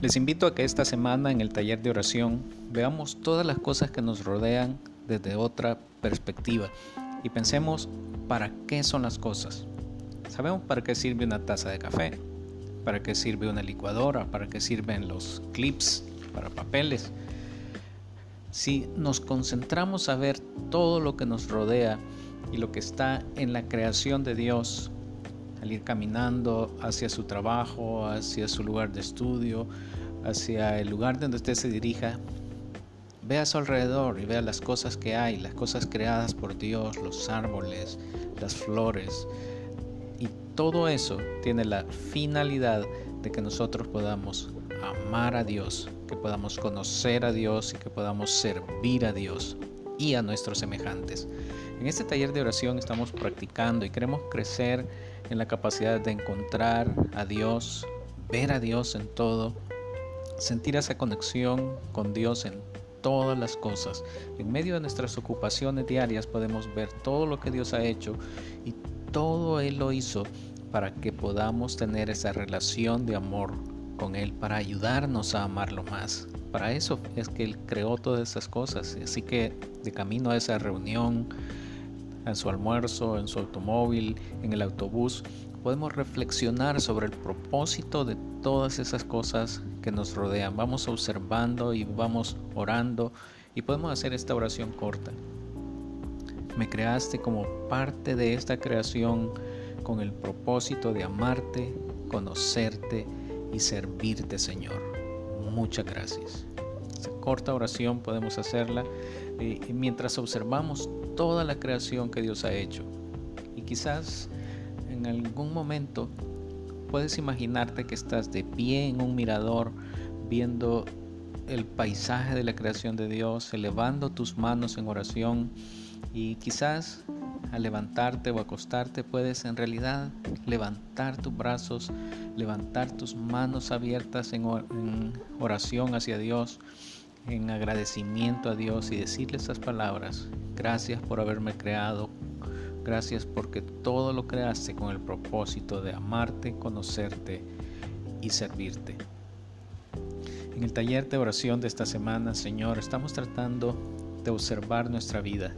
Les invito a que esta semana en el taller de oración veamos todas las cosas que nos rodean desde otra perspectiva y pensemos para qué son las cosas. Sabemos para qué sirve una taza de café, para qué sirve una licuadora, para qué sirven los clips para papeles. Si nos concentramos a ver todo lo que nos rodea y lo que está en la creación de Dios, al ir caminando hacia su trabajo, hacia su lugar de estudio, hacia el lugar donde usted se dirija, vea a su alrededor y vea las cosas que hay, las cosas creadas por Dios, los árboles, las flores. Y todo eso tiene la finalidad de que nosotros podamos amar a Dios, que podamos conocer a Dios y que podamos servir a Dios y a nuestros semejantes. En este taller de oración estamos practicando y queremos crecer en la capacidad de encontrar a Dios, ver a Dios en todo, sentir esa conexión con Dios en todas las cosas. En medio de nuestras ocupaciones diarias podemos ver todo lo que Dios ha hecho y todo Él lo hizo para que podamos tener esa relación de amor con Él, para ayudarnos a amarlo más. Para eso es que Él creó todas esas cosas. Así que de camino a esa reunión, en su almuerzo, en su automóvil, en el autobús, podemos reflexionar sobre el propósito de todas esas cosas que nos rodean. Vamos observando y vamos orando y podemos hacer esta oración corta. Me creaste como parte de esta creación con el propósito de amarte, conocerte y servirte, Señor. Muchas gracias. Esta corta oración podemos hacerla eh, mientras observamos toda la creación que Dios ha hecho. Y quizás en algún momento puedes imaginarte que estás de pie en un mirador viendo el paisaje de la creación de Dios, elevando tus manos en oración y quizás al levantarte o acostarte puedes en realidad levantar tus brazos, levantar tus manos abiertas en, oración hacia Dios, en agradecimiento a Dios y decirle esas palabras, gracias por haberme creado, Gracias porque todo lo creaste con el propósito de amarte, conocerte y servirte. En el taller de oración de esta semana, Señor, estamos tratando de observar nuestra vida,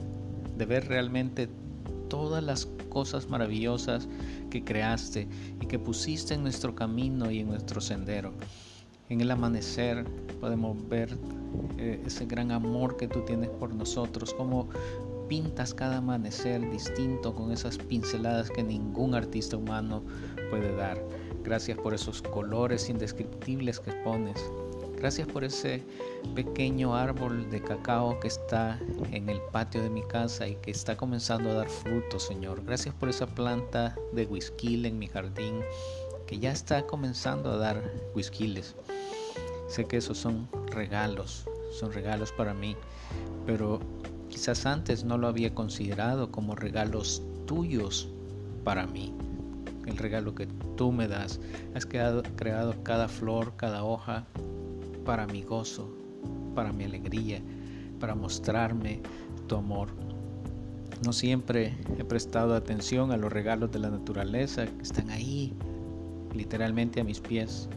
de ver realmente todas las cosas maravillosas que creaste y que pusiste en nuestro camino y en nuestro sendero. En el amanecer podemos ver eh, ese gran amor que tú tienes por nosotros, como pintas cada amanecer distinto con esas pinceladas que ningún artista humano puede dar. Gracias por esos colores indescriptibles que pones. Gracias por ese pequeño árbol de cacao que está en el patio de mi casa y que está comenzando a dar frutos, Señor. Gracias por esa planta de whisky en mi jardín ya está comenzando a dar whiskiles. Sé que esos son regalos, son regalos para mí, pero Quizás antes no lo había considerado como regalos tuyos para mí. El regalo que tú me das. Has creado, creado cada flor, cada hoja para mi gozo, para mi alegría, para mostrarme tu amor. No siempre he prestado atención a los regalos de la naturaleza que están ahí, literalmente a mis pies.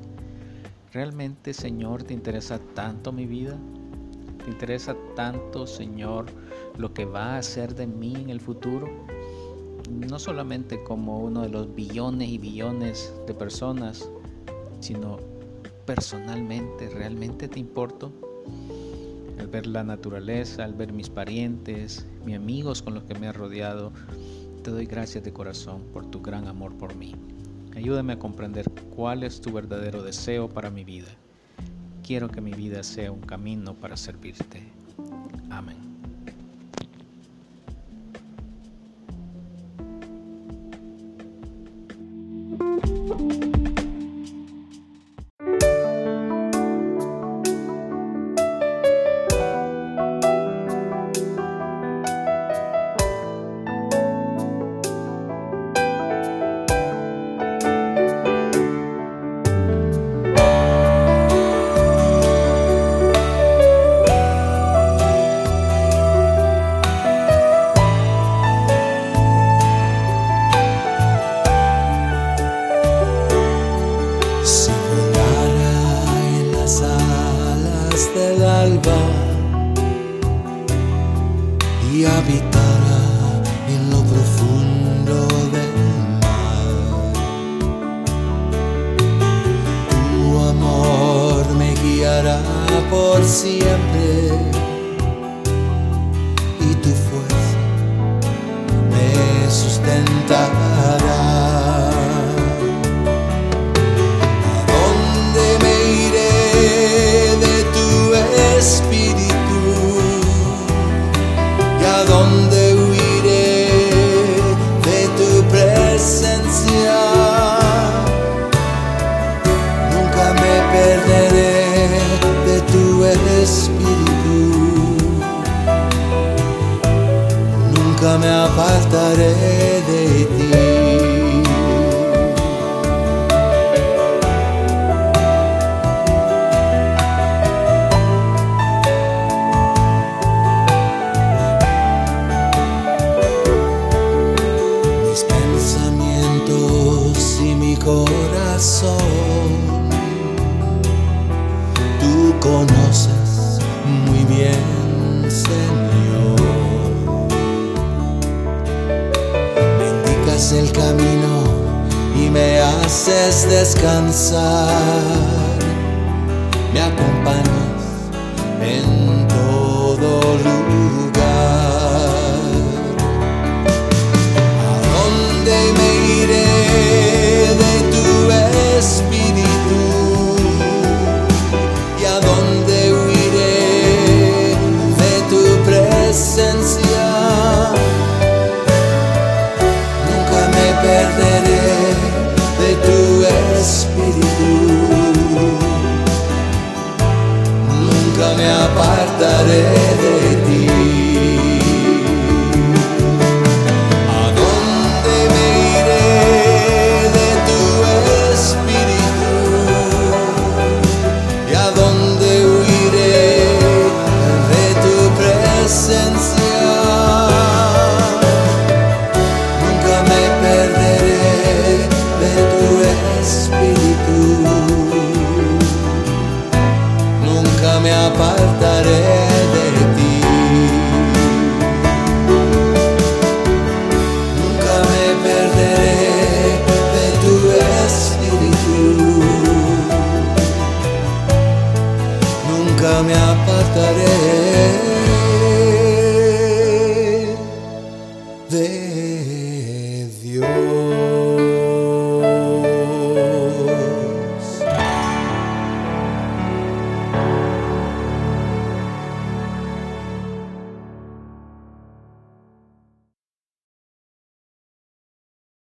¿Realmente, Señor, te interesa tanto mi vida? ¿Te interesa tanto, Señor, lo que va a hacer de mí en el futuro? No solamente como uno de los billones y billones de personas, sino personalmente, ¿realmente te importo? Al ver la naturaleza, al ver mis parientes, mis amigos con los que me he rodeado, te doy gracias de corazón por tu gran amor por mí. Ayúdame a comprender cuál es tu verdadero deseo para mi vida. Quiero que mi vida sea un camino para servirte. Amén. habitara en lo profundo del mar. Tu amor me guiará por siempre. ¿A dónde huiré de tu presencia? Nunca me perderé de tu espíritu. Nunca me apartaré. corazón. Tú conoces muy bien, Señor. Me indicas el camino y me haces descansar. Me acompañas en todo lugar.